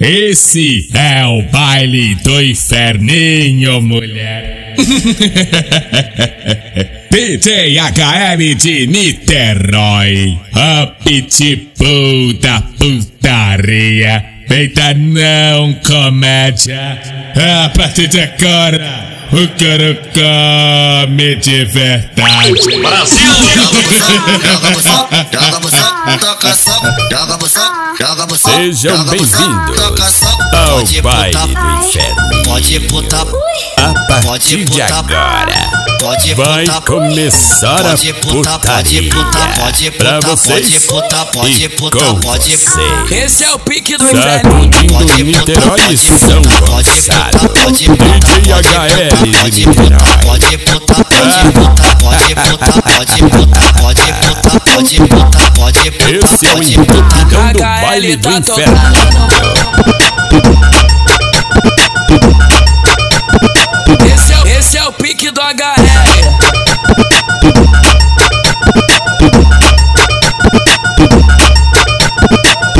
Esse é o baile do inferninho, mulher. DJ de Niterói, a pitbull da putaria. Eita não, comédia. A partir de agora, o caracá me de verdade. Brasil! Sejam bem-vindos ao Pai do inferno. Pode botar. A partir de agora pode vai putar, começar pode a putar, putaria pode pode pra vocês pode pode com pode vocês. Esse é o pique do Sacudindo Niterói e São Gonçalo DJ HL Pode pode pode pode pode pode pode Esse é o embutidão do baile do inferno HL.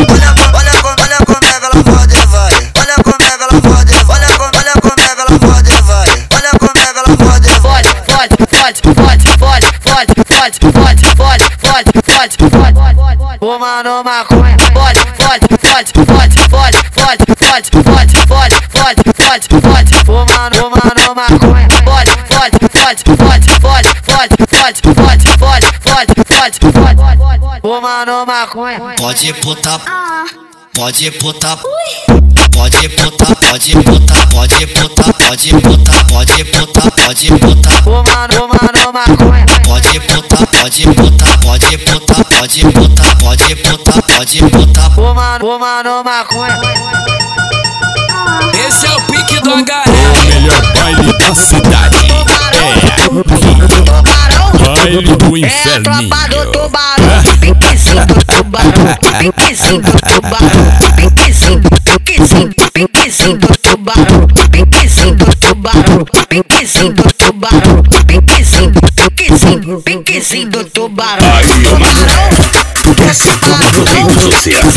Olha, olha, olha como é que ela pode e vai. Olha como é que ela pode e vai. Olha como, olha como é ela pode e vai. Olha como é que ela pode e vai. fode, fode, fode, fode, fode, fode, fode, fode, fode, fode, fode, fode. Fumando maconha, fode, fode, fode, fode, fode, fode, fode, fode, fode, fode, fode, fode. Fumando, fumando maconha, fode, fode, fode, fode, fode, fode, fode, fode, fode, fode, fode, fode. Fumando maconha. Pode botar, pode botar, pode botar, pode botar, pode botar, pode botar, pode botar, pode botar, Fumando, fumando maconha. pode botar, pode botar, pode botar, pode botar, pode botar, pode botar. Fumando, fumando maconha. Esse é o pique do HL. Melhor baile da cidade. É Tubarão. baile do É a tropa do tubarão, piquezinho do tubarão, piquezinho do tubarão, piquezinho, piquezinho, piquezinho do tubarão, piquezinho do tubarão, piquezinho do tubarão, piquezinho, piquezinho, piquezinho do tubarão. Tubarão, Redes sociais.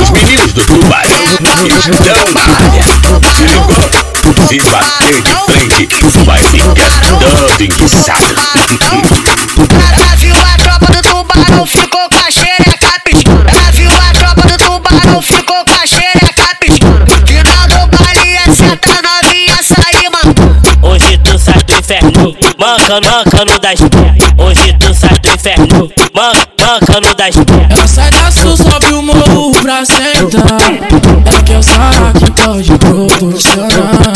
Os meninos do Tubarão estão na área. Se bater de frente, vai ficar todo enguiçado. Inferno, mancando, mancando das. Hoje tu sai do inferno, man, mancando das pernas. Ela sai da sul, sobe o morro pra sentar. É que eu sabe que pode proporcionar.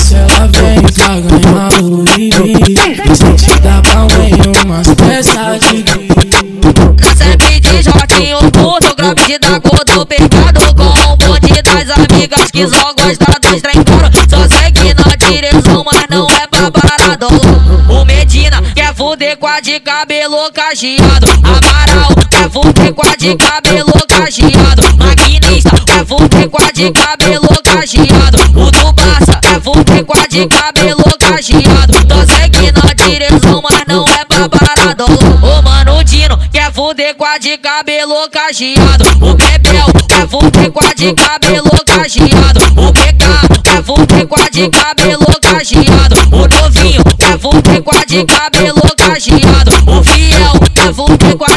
Se ela vem pra ganhar o livre, sente da palma umas peças de Sempre de joquinho puto, grave de da cor, tô pegado com o bonde das amigas que só gosta dos trem. Só segue na direção, fuder com a de cabelo cacheado. Amaral quer fuder com a de cabelo cacheado. Maquinista quer fuder com a de cabelo cacheado. O do Barça quer fuder com a de cabelo cacheado. Só segue na direção, mas não é pra. O Mano Dino quer fuder com a de cabelo cacheado. O Bebel quer fuder com a de cabelo cacheado. O PK quer fuder com a de cabelo cacheado. O novinho quer fuder com a de cabelo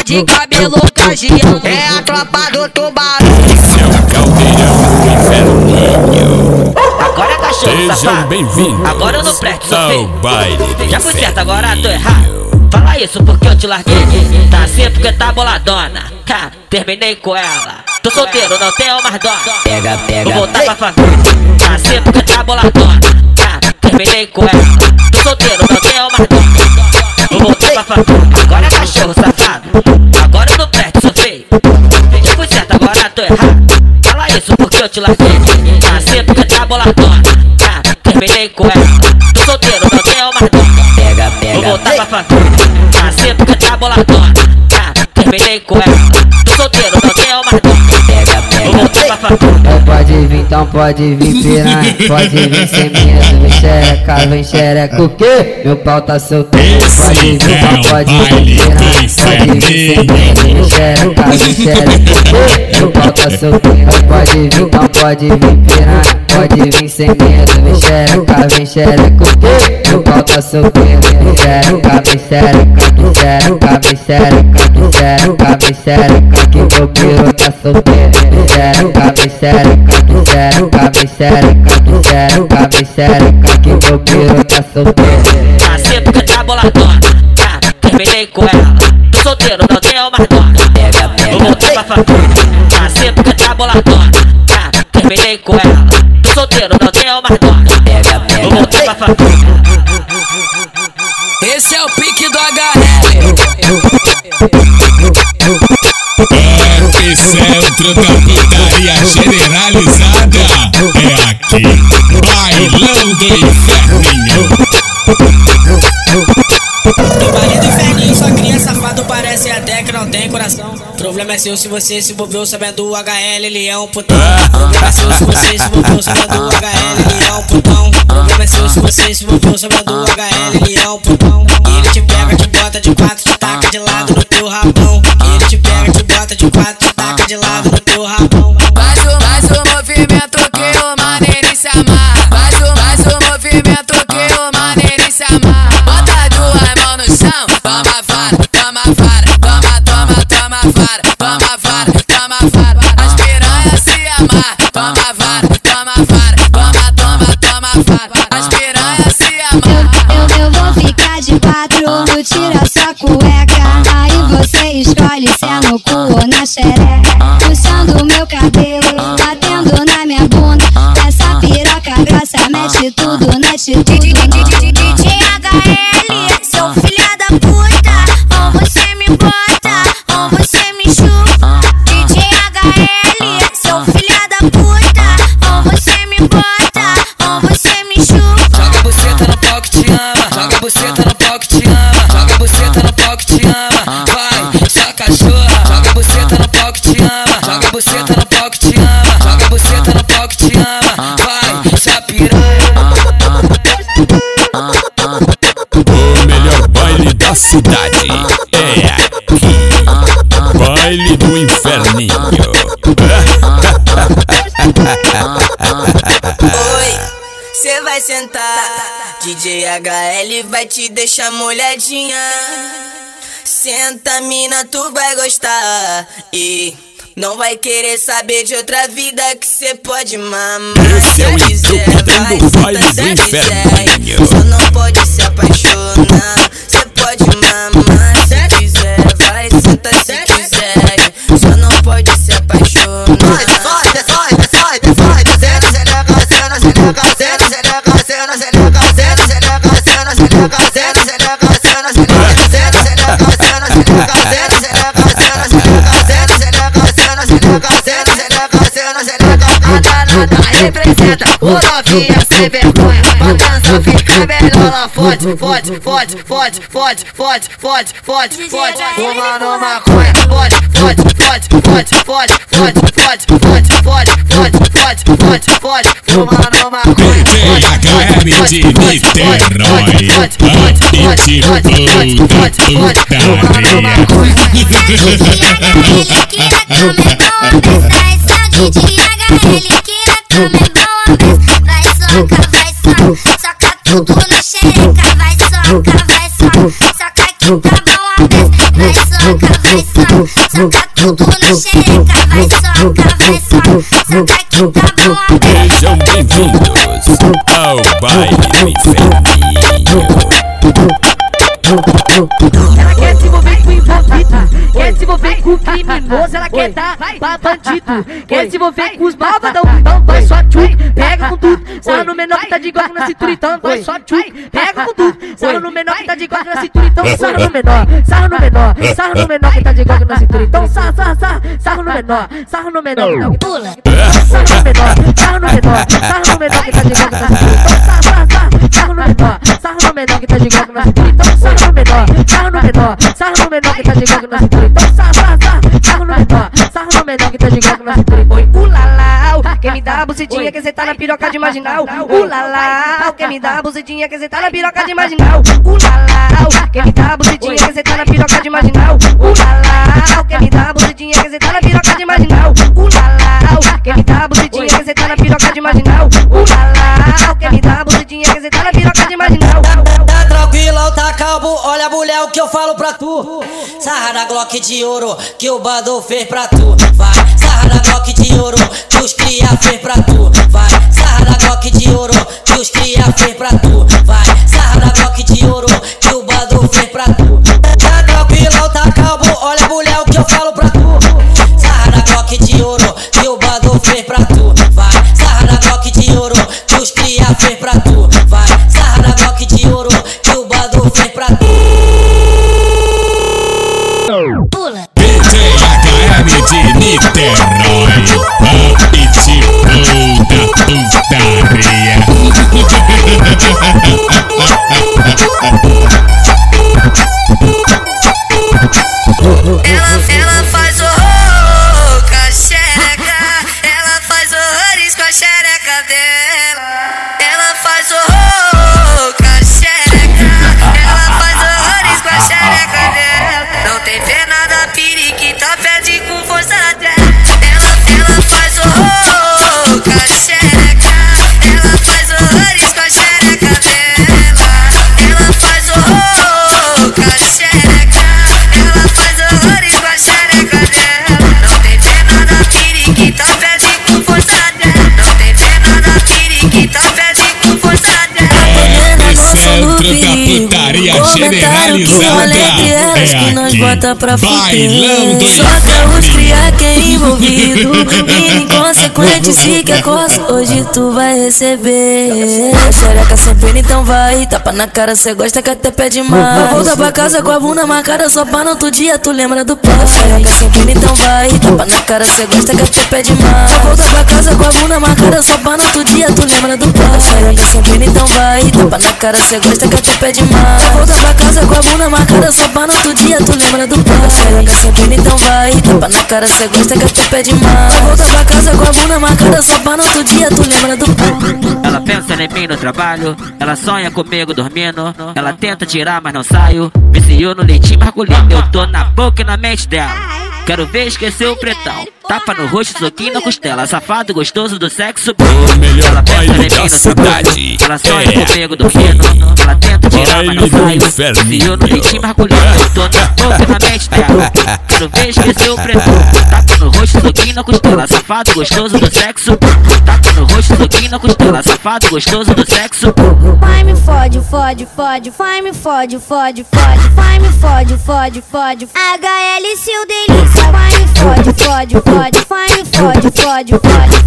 de cabelo cacheado. É a tropa do tubarão. Esse é o caldeirão do inferninho. Agora cachorro, Sejam safado. bem-vindos Agora eu não presto, sou baile Já fui certo, agora tô errado. Fala isso porque eu te larguei. Tá assim porque tá boladona. Ha, terminei com ela. Tô solteiro, não tenho mais dó. Pega, pega. Vou voltar pra família. Tá assim porque tá boladona. Ha, terminei com ela. Tô solteiro, não tenho mais dó. Vou voltar pra família. Agora é cachorro safado. Agora eu não presto, sou feio. Já fui certo, agora tô errado. Fala isso porque eu te larguei. Tá assim porque tá boladona. Ha, terminei com ela. Tô solteiro, não tenho mais dó. Pega, pega. Vou voltar pra. Tá assim porque tá boladona. Ha, terminei com ela. Tô solteiro, não tenho mais dó. Pega, pega. Vou voltar pra família. Pode vir, então pode vir piranha. Pode vir sem medo, vem xereca, vem xereca o quê? Meu pau tá solteiro. Pode vir, então pode vir piranha. Pode vir sem medo, vem xereca, vem xereca o quê? Meu pau tá solteiro. Pode vir, então pode vir piranha. Pode vir sem medo, vem xereca, vem xereca o quê? Meu pau tá solteiro. Vem xereca, vem xereca, vem xereca, vem xereca, vem xereca, vem xereca que meu piru tá solteiro. Xereca, vem xereca, vem xereca, vem xereca, vem xereca, vem xereca que meu piru tá solteiro. Nasci porque tá boladona, tá? Terminei com ela. Tô solteiro, não tenho mais dona. Vou voltar pra família. Nasci porque tá boladona, tá? Terminei com ela. Tô solteiro, não tenho mais dona. Vou voltar pra família. Esse é o pique do HL. Epicentro da inferninho. No baile do sua cria safado parece até que não tem coração. Problema é seu se você se envolveu sabendo o HL, ele é um putão. Problema é seu se você se envolveu sabendo o HL, ele é um putão. Problema é seu se você se envolveu sabendo o HL, ele é um. No cu na xereca. Puxando meu cabelo, batendo na minha bunda. Essa piroca grossa mexe tudo, mexe tudo. Cidade é aqui. Baile do Inferninho. Oi, cê vai sentar. DJ HL vai te deixar molhadinha. Senta, mina, tu vai gostar. E não vai querer saber de outra vida que cê pode mamar. Esse é o Introcutando vai, Baile do. Inferninho. Só não pode se apaixonar. Pode mamar. Se quiser, vai, senta se quiser. Só não pode se apaixonar. representa o novinha sem vergonha. Pra dança ficar melhor lá fode, fode, fode, fode, fode, fode, fode, fode, fode, fumando maconha. Fode, fode, fode, fode, fode, fode, fode, fode, fode, fode, fode, fode, fode, fumando maconha. THM de Niterói, a pitbull da Soca Sejam bem-vindos ao baile Inferninho. Ela quer se envolver com envolvido, quer se envolver com criminoso, ela quer dar pra bandido, quer se envolver com os malvadão, então vai só tchuk, pega com tudo, sarra no menor que tá de igual na cintura, então vai só tchuk, pega com tudo, sarra no menor que tá de igual na cintura, então sarra no menor, sarra no menor, sarra no menor que tá de igual na cintura, então sarra, sarra, sarra, sarra no menor, sarra no menor, pula, sarra no menor, sarra no menor, sarra no menor que tá de igual na cintura, então sarra, sarra, sarra, no menor, sarra no menor que tá de igual na cintura, então sarra no menor, sarra no menor, sarra no menor que tá igual na cintura, então sarra, sarra, sarra no menor, sarra no menor que tá igual na cintura, oi, ulalau, quem me dá a bucetinha que cê tá na piroca de marginal. Ulala, quem me dá a bucetinha que cê tá na piroca de marginal. Ulala, quem me dá a bucetinha que cê tá na piroca de marginal. Ulala, quem me dá a bucetinha que cê tá na piroca de marginal. Ulala, quem me dá a bucetinha que cê tá na piroca de marginal. Ulala, quem me dá a bucetinha que cê olha mulher o que eu falo pra tu. Sarra na Glock de ouro que o bando fez pra tu. Vai, sarra na Glock de ouro que os cria fez pra tu. Vai, sarra na Glock de ouro que os cria fez pra tu. Vai, sarra na Glock de ouro que o bando fez pra tu. Tá tranquilo, tá calmo, olha mulher o que eu falo pra tu Ela, Bota pra aqui. Bailando Solta os cria que é envolvido E inconsequente se quer coça Hoje tu vai receber. Xereca sempre então vai. Tapa na cara, cê gosta que até pede mais. Volta pra casa com a bunda marcada Só pra no outro dia. Tu lembra do pai? Xereca sempre então vai. Tapa na cara, cê gosta que até pede mais. Volta pra casa com a bunda marcada Só pra no outro dia. Tu lembra do pai? Xereca sempre então vai. Tapa na cara, cê gosta que até pede mais. Volta pra casa com a bunda marcada Só pra no outro dia. Tu lembra do pai? Xereca sempre então vai. Tapa na cara, cê gosta que até pede mais Volta pra casa com a bunda marcada Só pra no outro dia tu lembra do pai Ela pensa em mim no trabalho, ela sonha comigo dormindo. Ela tenta tirar, mas não saio. Viciou no leitinho margulhando, eu tô na boca e na mente dela. Quero ver esquecer o pretão. Tapa no rosto, soquinho na costela. Safado gostoso do sexo. O melhor ela pensa em mim cidade. ela sonha É comigo dormindo. Ela tenta tirar, mas não do inferninho. Viciou no leitinho margulhando, eu tô na boca e na mente dela. Quero ver esquecer o pretão. Tapa no rosto, soquinho na costela. Safado gostoso do sexo. Tapa no rosto, soquinho na costela. Safado gostoso do sexo. Vai me fode, fode, fode, vai me fode, fode, fode, vai me fode, fode, fode. HL se o delícia, fode, fode, fode, fode, fode, fode, fode, fode,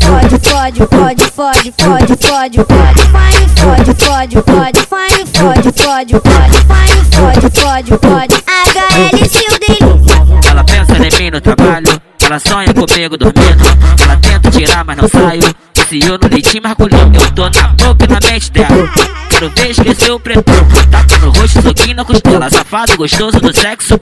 fode, fode, fode, fode, fode, fode, fode, fode, vai me fode, fode, fode, vai me fode, fode, fode. HL se o delícia. Ela pensa em mim no trabalho, ela sonha comigo dormindo. Ela tenta tirar, mas não saio. Viciou no leitinho margulhando, eu tô na boca na mente dela. Quero ver esquecer o preto. Tapa no rosto, soquinho na costela. Safado gostoso do sexo.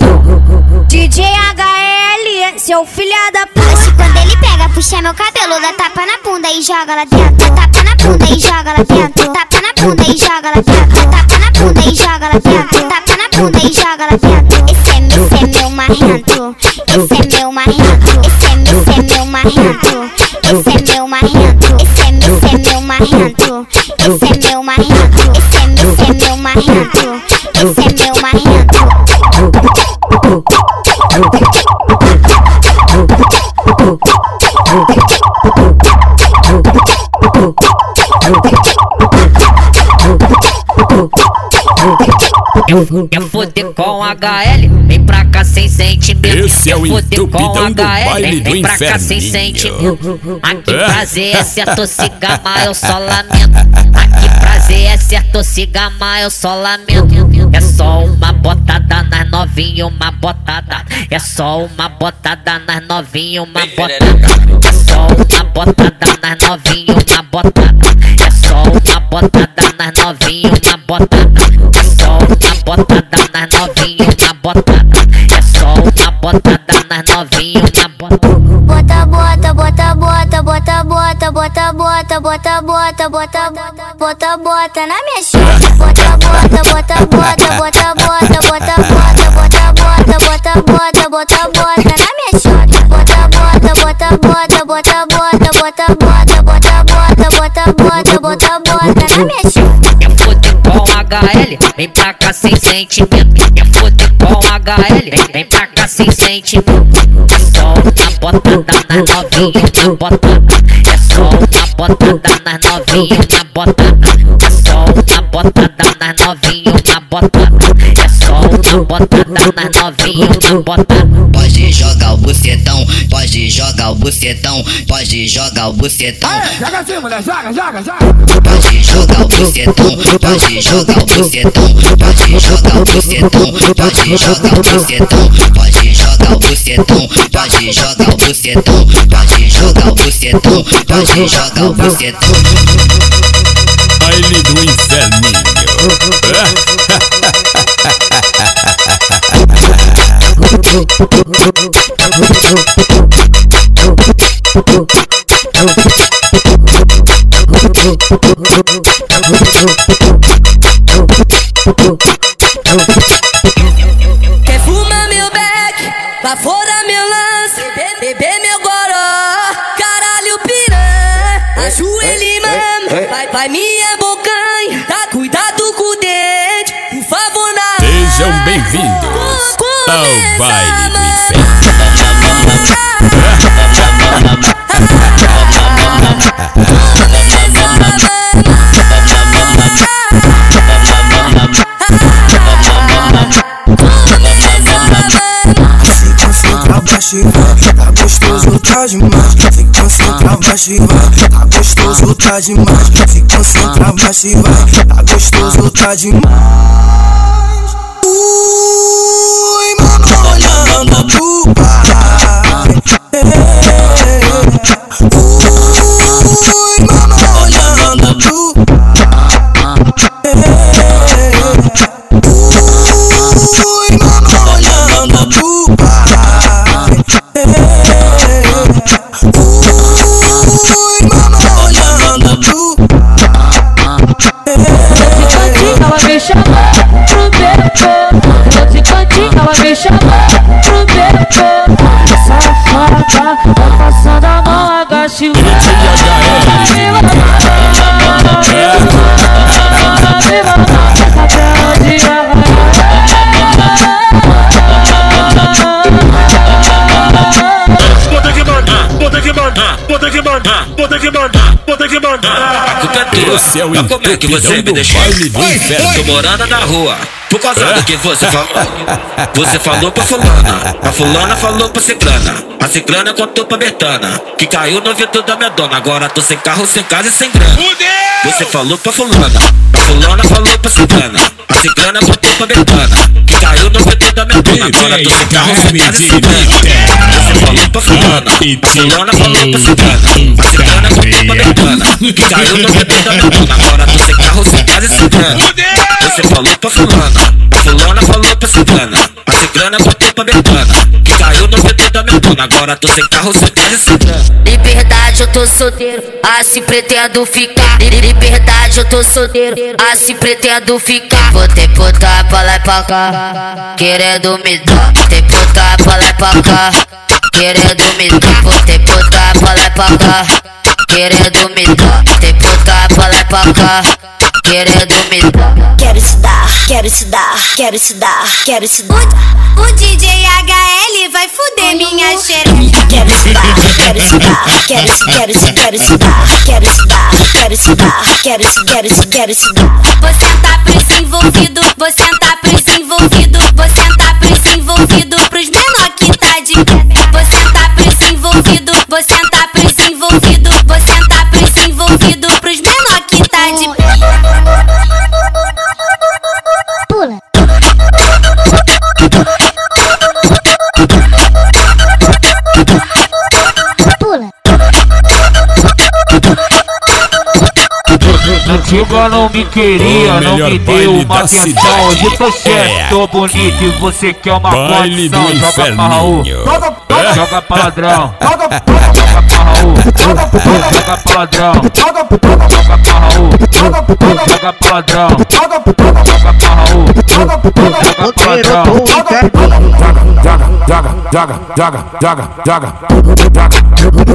DJ HL, seu filha da puta. Quando ele pega, puxa meu cabelo, dá tapa na bunda e joga lá dentro. Dá tapa na bunda e joga lá dentro. Tapa na bunda e joga lá dentro. Tapa na bunda e joga lá dentro. Tapa na bunda e joga lá dentro. Esse é, esse é meu marrento. Esse é meu marrento. Esse é, esse é meu marrento. Esse é meu marrento. Marrento. Esse é meu marrento. Esse é, meu marrento. Esse é meu marrento. Eu, eu foder com HL, vem pra cá sem sentimento. Esse é o eu foder com do HL, baile do vem pra cá sem sentimento. Aqui É? prazer é se atossigar, eu só lamento. Aqui prazer é se atossigar, eu só lamento. É só uma botada nas novinhas, uma botada. É só uma botada nas novinhas, uma botada. É só uma botada nas novinhas, uma botada. É só uma botada nas novinhas, uma botada. Nas novinhas, uma botada. É só uma botada nas novinhas, uma botada. Bota, bota, bota, bota, bota, bota. bota, bota, bota, bota, bota, bota, bota na minha chave. Bota, bota, bota, bota, bota, bota, bota, bota, bota, bota, bota, bota, bota, bota na minha chave. Bota, bota, bota, bota, bota, bota, bota, bota, bota, bota, bota, bota, bota, bota na minha. Quer foder com HL? Vem pra cá sem sentimento. Quer foder com HL? Vem, vem pra cá sem sentimento. É só uma botada na novinha, na botada. É só uma botada na novinha, na botada. É só uma botada na novinha, na botada. É botada na novinha, na botada. Pode jogar o bucetão, pode jogar o bucetão, pode jogar o bucetão. Joga assim, mulher, joga, joga, joga. Pode jogar o bucetão, pode jogar o bucetão, pode jogar o bucetão, pode jogar o bucetão, pode jogar o bucetão, pode jogar o bucetão, pode jogar o bucetão, pode jogar o bucetão. Baile do inferninho. Quer fumar meu beck, lá fora meu lance, beber meu goró, caralho piranha, ajoelha mano, vai, vai minha bocanha, tá demais. Se concentra, baixa e vai, tá gostoso, tá demais. Se concentra, baixa e vai, tá gostoso, tá demais. Ui, mano, olhando pro pai. Que mandar, bota que mandar. A culpa é tua. Esse é o Mas como é que você me deixou? Tô morando na rua. Por causa do que você falou. Você falou pra fulana. A fulana falou pra ciclana. A ciclana contou pra Betana Que caiu no vidro da minha dona. Agora tô sem carro, sem casa e sem grana. Você falou pra fulana. A fulana falou pra ciclana. A ciclana contou pra Betana Que caiu no vidro da minha dona. Agora tô sem carro, sem casa e sem grana Você falou pra fulana A fulana falou pra ciclana A ciclana contou pra Betana Que caiu no vidro da minha dona Agora tô sem carro, sem casa e sem grana. Você falou pra fulana. A fulana falou pra ciclana A ciclana contou pra Betana Que caiu no vidro da minha dona Agora tô sem carro, sem casa e sem grana. Liberdade, eu tô solteiro, assim pretendo ficar. Li- Liberdade, eu tô solteiro, assim pretendo ficar. Vou ter puta pra lá e pra cá, querendo me dar. Tem puta pra lá e pra cá, Querendo me dar, tem puta bola pra cá. Querendo me dar, tem puta bola pra cá. Querendo me dar. Quero se dar, quero se dar, quero se dar, quero se dar. O, o DJ HL vai fuder minha xereca. Quero se dar, quero se dar, quero se, quero se, quero se dar, quero se dar, quero se dar, quero se, quero se, quero se dar. Vou sentar pros envolvido, vou sentar pros envolvido, vou sentar pros envolvidos. Antiga não me queria, O não me deu uma atenção. cidade. Hoje tô é. certo, tô bonito e você quer uma condição. Joga pra Raul, joga pra ladrão, joga pra Raul, joga pra ladrão, joga pra Raul, joga pra ladrão, joga pra Raul, joga pra ladrão. Joga, joga, joga, joga, joga, joga,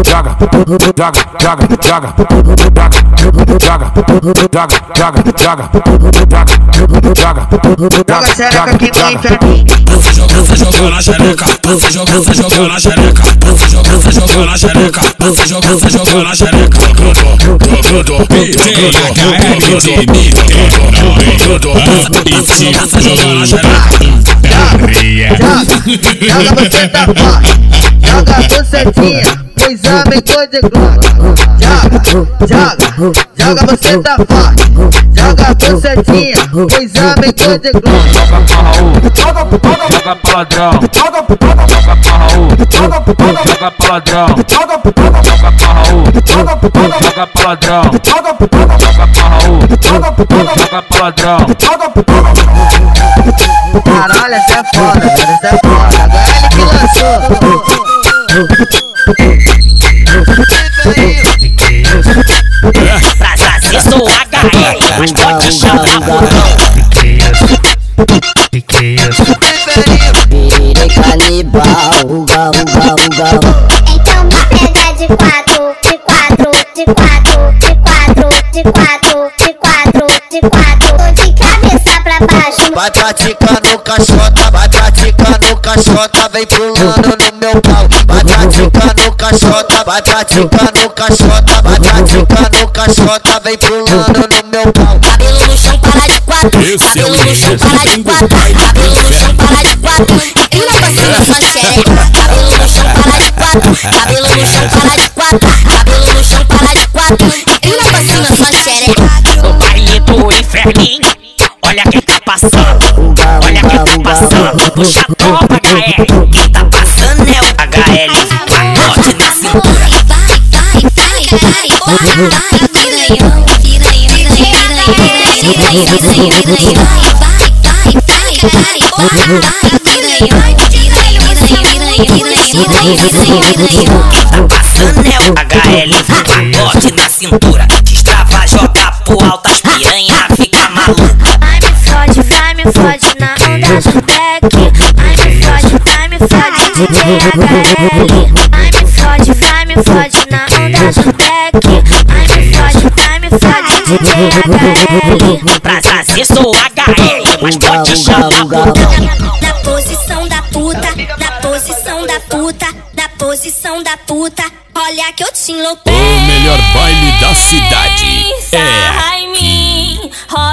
joga, joga, joga, joga, joga, joga, joga, joga, joga, joga, Joga xereca aqui inferninho. Você jogou, você jogou na xereca. Jogou, você jogou na xereca. Jogou, você jogou na xereca. Jogou, você jogou na xereca. Grudou, grudou, DJ HL de Niterói. Apetite, você jogou na xereca. Putaria. Joga você tá forte, joga a bucetinha, pois aumentou de glória. Joga, joga, joga você tá forte, joga a bucetinha, pois aumentou de glória. Joga pra Raul, joga pra ladrão, joga pra Raul, joga pra ladrão, joga pra Raul, joga pra ladrão, joga pra Raul, joga pra ladrão. Caralho, essa é foda, essa é foda. Agora ele que lançou. Pra fazer sou HL, mas pode chamar Virei canibal, uga, uga, uga. Então me pega de quatro, de quatro, de quatro, Vai praticando caixota, vai praticando caixota, vem pulando no meu pau. Vai praticando caixota, vai praticando caixota, vai praticando caixota, vem pulando no meu pau. Cabelo no chão, para de quatro. Esse é Cabelo no chão, para de quatro. Cabelo no chão, para de quatro. E na passinha só xereca. Cabelo no chão, para de quatro. Cabelo no chão, para de quatro. Cabelo no chão, para de quatro. E na passinha só xereca. no baile do inferninho. Olha quem tá passando, olha quem tá passando. Puxa a tropa, HL. Quem tá passando é o HL. Capote na cintura. Vai, vai, vai, vai. Vai, vai, piranhão, piranhão, piranhão, piranhão, piranhão. Vai, vai, vai, vai. Vai, vai, piranhão, piranhão, piranhão, piranhão. Quem tá passando é o HL. Capote na cintura. Destrava, joga pro alto. As piranha fica maluca. Fode, vai na onda do deck. Ai me fode, vai me fode DJ HL. Ai me fode, vai me fode na onda do deck. Ai me fode, vai me fode DJ HL. Pra fazer sou HL, mas pode chamar. Na posição da puta, na posição da puta, na posição da puta. Olha que eu te enlouquei. O melhor baile da cidade.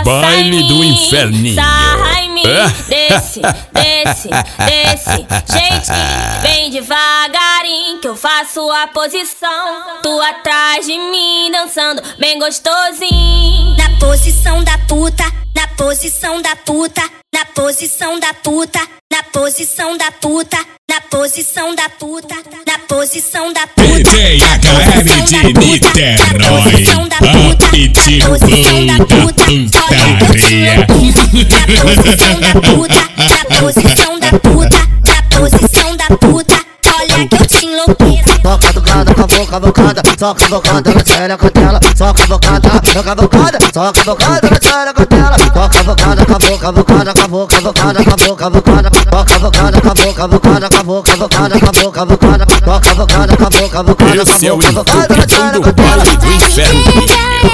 Baile do inferninho. Sarra em mim, É? desce, desce, desce. Gente, vem devagarinho que eu faço a posição. Tu atrás de mim dançando bem gostosinho. Na posição da puta, na posição da puta, na posição da puta, na posição da puta, na posição da puta, na posição da puta. DJ HL de Niterói. Apetite puta putaria. posição da puta, na posição da puta, na posição da puta. Olha que eu te enlouqueço. Só cavucada, cavou, cavucada, só cavucada na xereca dela, só cavucada, só cavucada, só cavucada na xereca dela, só cavucada, cavou, cavucada, cavou, cavucada, cavou, cavucada, só cavucada, cavou, cavucada, cavou, cavucada, cavou, cavucada, só cavucada, cavou, cavucada, Esse é o cavou, cavucada na entupidão do xereca dela. baile do inferninho.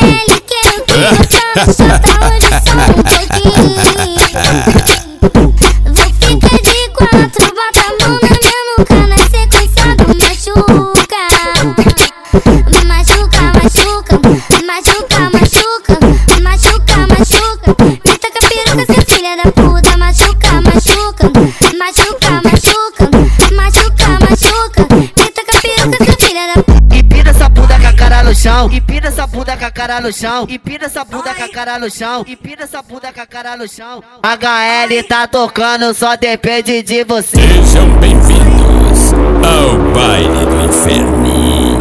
Ele quer tudo, solta hoje só um pouquinho. Chão, empina essa bunda com a cara no chão, empina essa bunda com a cara no chão, empina essa bunda com a cara no chão. HL tá tocando, só depende de você. Sejam bem-vindos ao baile do inferninho.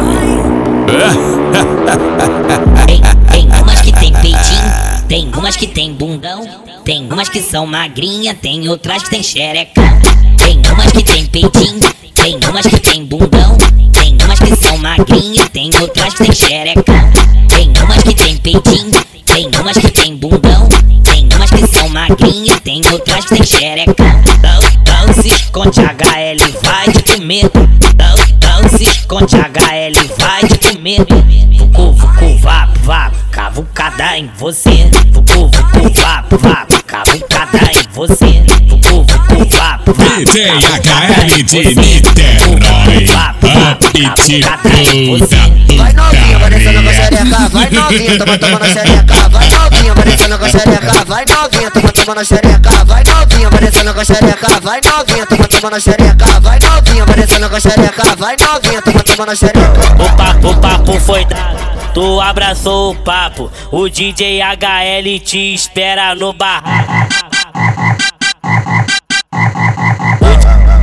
Tem, tem umas que tem peitinho Tem umas que são magrinha, tem outras que tem xerecão. Tem umas que tem peitinho, tem umas que tem bundão. São magrinha, tem outras que tem xerecão. Tem umas que tem peitinho, tem umas que tem bundão. Tem umas que são magrinha, tem outras que tem xerecão. Não, não se esconde HL, vai te comer. Comer. Vucu, vucu, vapo, vapo, cavucada em você. Vucu, vucu, vapo, vapo, cavucada em você. Vucu, vucu, vapo, vapo. DJ HL de Niterói, aptitude Vai novinha, vai descendo com a xereca, vai novinha, toma tomando xereca, vai novinha, vai descendo com a xereca, vai novinha, toma tomando xereca, vai novinha, vai descendo com a xereca, vai novinha, toma tomando xereca, vai novinha, vai descendo com a xereca, vai novinha, toma tomando xereca. O papo, o papo foi dado. Tu abraçou o papo, o DJ HL te espera no barraco.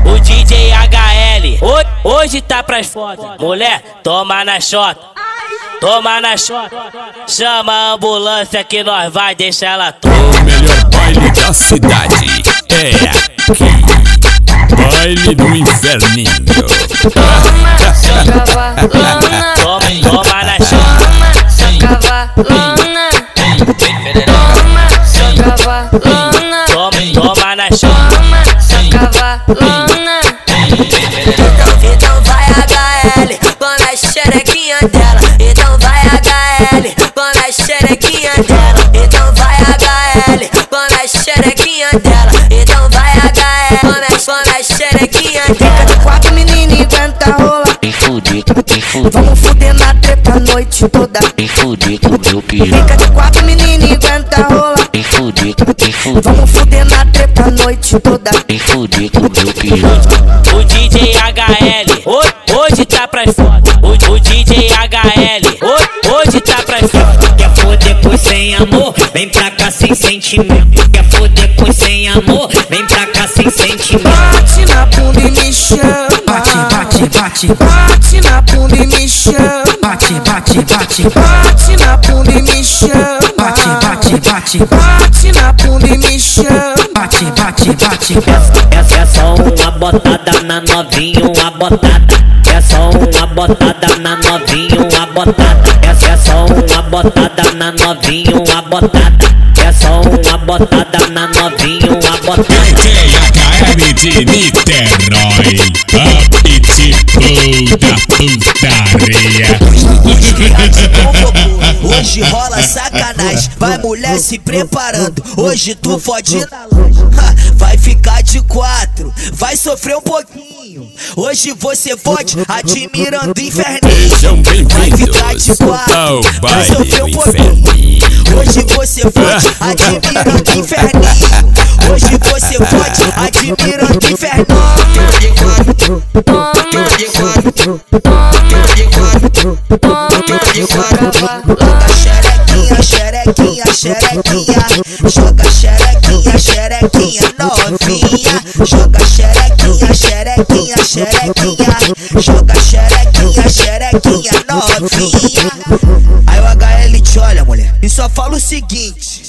O, o DJ HL ho- hoje tá pras fotos. Mulher, toma na chota. Toma na chota. Chama a ambulância que nós vai deixar ela toda. O melhor baile da cidade é aqui. Baile do Inferninho. Toma cavalona. Toma, só cavalona. Toma, toma na chama. Só cavalona. Então vai HL, vamos na xerequinha dela. Então vai HL, vamos na xerequinha dela. Então vai HL, vamos na xerequinha dela. Então vai HL, vamos na xerequinha dela. A noite toda. tem fudido, meu piru. Fica de quatro menina e aguenta rola. Fudido, tem fudido, Vamos fuder na treta a noite toda. tem fudido, meu piru. O DJ HL ho- hoje tá pras fotos. O, o DJ HL ho- hoje tá pras fotos. Quer foder por sem amor? Vem pra cá sem sentimento. Quer foder por sem amor? Vem pra cá sem sentimento. Bate na bunda e me chama. Bate, bate, bate. Bate na bunda e me chama. Bate, bate, bate. Bate na bunda e me chama. Bate, bate, bate. Bate na bunda e me chama. Bate, bate, bate. Essa é só uma botada na novinha, uma botada. É só uma botada na novinha, uma botada. Essa é só uma botada na novinha, uma botada. É só uma botada na novinha, uma botada. De Niterói, aptitude da putaria. Hoje rola sacanagem, vai mulher se preparando. Hoje tu fode na loja, Ha, vai ficar de quatro, vai sofrer um pouquinho. Hoje você pode admirando inferninho. Sejam bem-vindos ao eu tenho inferninho. Hoje você pode admirando inferninho. Hoje você pode admirando inferninho. Toma, toma, toma. Joga xerequinha, xerequinha, xerequinha. Joga xerequinha, xerequinha, novinha. Joga xerequinha, xerequinha, xerequinha. Joga xerequinha, xerequinha, novinha. Aí o HL te olha, mulher, e só fala o seguinte.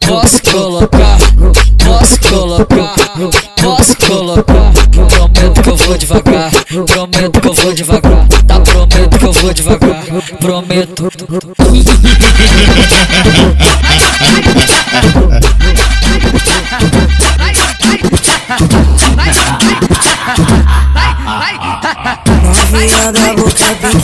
posso colocar, posso colocar, posso colocar. Prometo que eu vou devagar, prometo que eu vou devagar. Tá, prometo que eu vou devagar, prometo. Novinha da boca pequena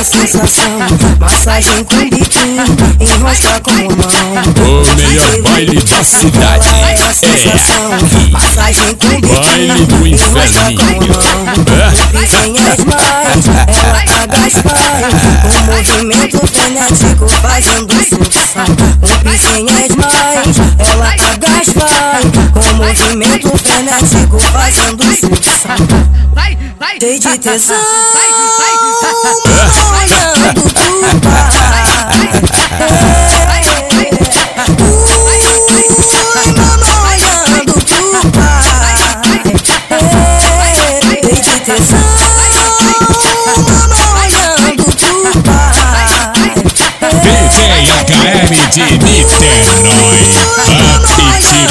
a sensação. Massagem com biquinho, enrosca com mão. O melhor baile da cidade É. Massagem com Baile do biquinho, enrosca com Inferninho. mão. Piquinha demais, ela caga faz. Um movimento frenético fazendo sucção. Um piquinha demais, ela caga mais vai Com movimento frenético fazendo sucção Cheio de tesão De Niterói, Apitibu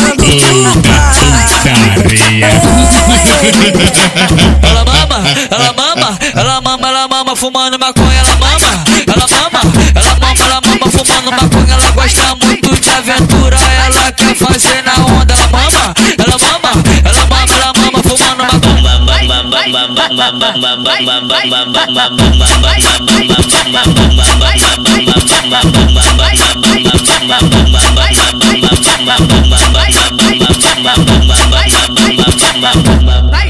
da putaria. fumando maconha, ela mama, ela mama, ela mama, ela mama fumando maconha, ela gosta muito de aventura, ela quer fazer na onda, ela mama, ela mama, ela mama, ela mama fumando Epicentro da putaria generalizada é aqui. Bailão do Inferninho. Olha a bondadorinha, olha o peitinho crescendo. Olha a bondadorinha, olha o peitinho crescendo. Eu vou botar, a botar, a botar, a botar, a Esse é o botar, a pique do botar, a inferno. botar. Eu vou botar, a botar, a botar, a botar, a botar, a botar, a botar. Eu vou botar, a botar, a botar e a minha piroca vai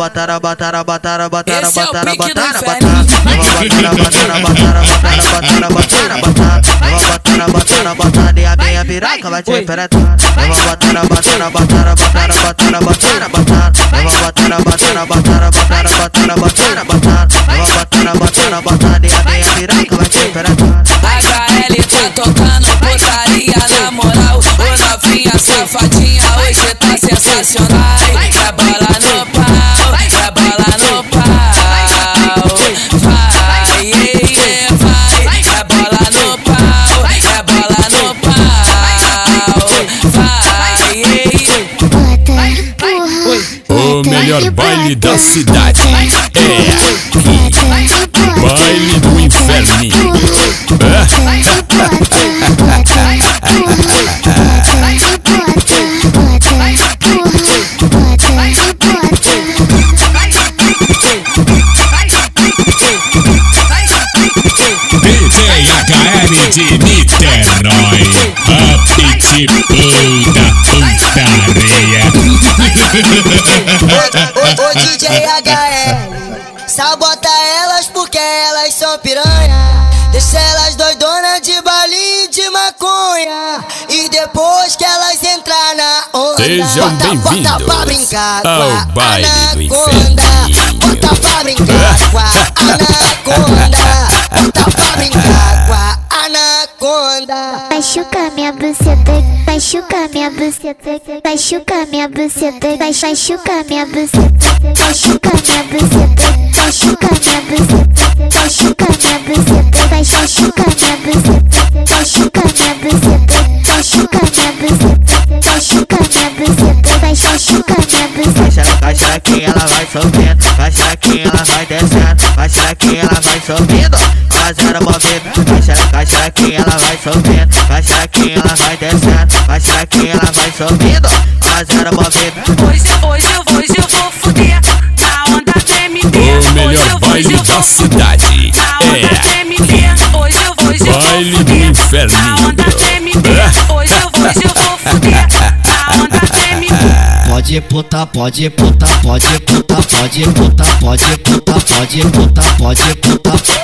botar, a botar, a botar, a botar, a botar, a botar, a botar. Eu vou botar, botar, a botar, a botar, a botar, a botar, a botar. Eu vou botar, a botar, a botar e a minha piroca vai te penetrar. HL tá tocando tá sensacional É bola no pau, é bola no pau Vai, yeah, vai É bola no pau, é bola no pau Vai, yeah, O melhor baile da cidade é aqui. Baile do Inferninho. Brincar com ao a baile do anaconda. Bota pra brincar com a anaconda. Bota pra brincar com a anaconda. Machuca minha buceta, machuca minha buceta, machuca minha buceta, vai machuca minha buceta, machuca Vai xerequinha, ela vai subindo. Fazendo movimento. Vai Vai xerequinha, ela vai subindo. Vai xerequinha, ela vai descendo. Vai xerequinha, ela vai subindo. Fazendo movimento. Hoje, hoje, hoje eu vou fuder Na onda TMB O melhor baile da cidade é Hoje eu vou, hoje eu vou Baile do Inferninho. Pode puta, pode puta, pode puta, pode puta, pode puta, pode puta, pode puta.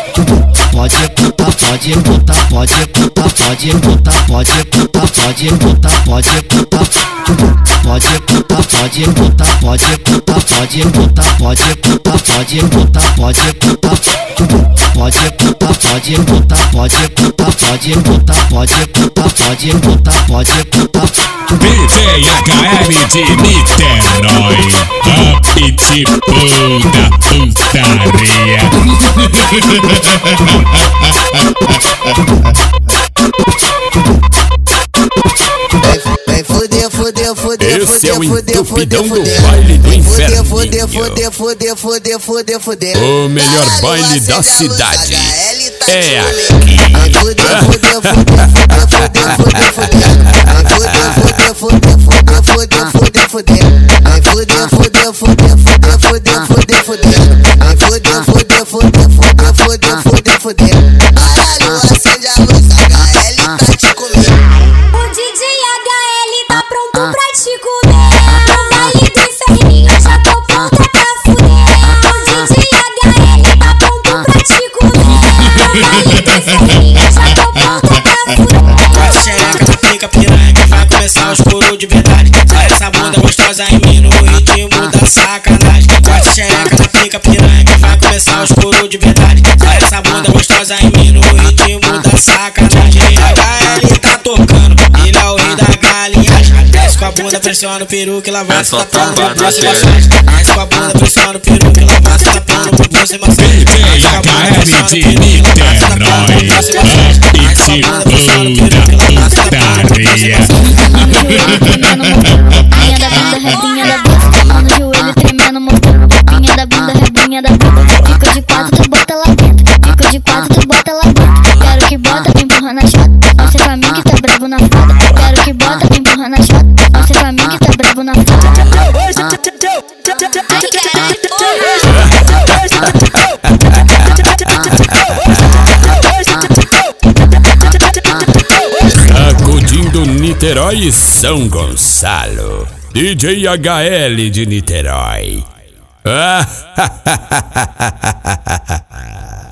Pode puta, pode puta, pode puta, pode puta, pode puta, pode puta, pode puta. Pode puta, pode puta, pode puta, pode puta, pode puta, pode puta, pode puta. Pode puta, pode puta, pode puta, pode puta, pode puta, pode puta, pode puta. DJ HM de Niterói, Apitibu da putaria. Vem fuder, fuder, fuder, Esse é o fuder, fuder, entupidão do fuder. baile do fuder, inferno. fuder, fuder, fuder, fuder, fuder, fuder. O melhor baile da você é cidade HL tá é de aqui. Vem fuder, fuder, fuder, fuder, fuder, fuder, fuder, vai for fuder, for fuder, fuder, fuder, fuder, vai fuder, fuder, fuder, fuder, for fuder, for fuder. Vem ritmo da sacanagem. Corta xereca na pica piranha que vai começar os coros de verdade. Essa bunda gostosa mim no ritmo da sacanagem. HL tá tocando, ele é o rei da galinhagem. Desce com a bunda, pressiona o peru que ela vai se tapando no pulso e massagem. Desce com a bunda, pressiona o peru que ela vai se tapando no pulso e massagem. Desce com a bunda, pressiona o peru que ela vai se tapando no pulso e massagem. Desce com a bunda, pressiona o peru que ela vai se tapando no pulso e Pinha da bunda, repinha da bunda, mão no joelho tremendo, mostrando Pinha da bunda, repinha da bunda, fico de quatro, tu bota lá dentro. Fico de quatro, tu bota lá dentro. Quero que bota, empurra na chota. Você pra mim que tá bravo na foda Quero que bota, empurra na chota. Você pra mim que tá bravo na foda Niterói São Gonçalo. DJ HL de Niterói. Ah,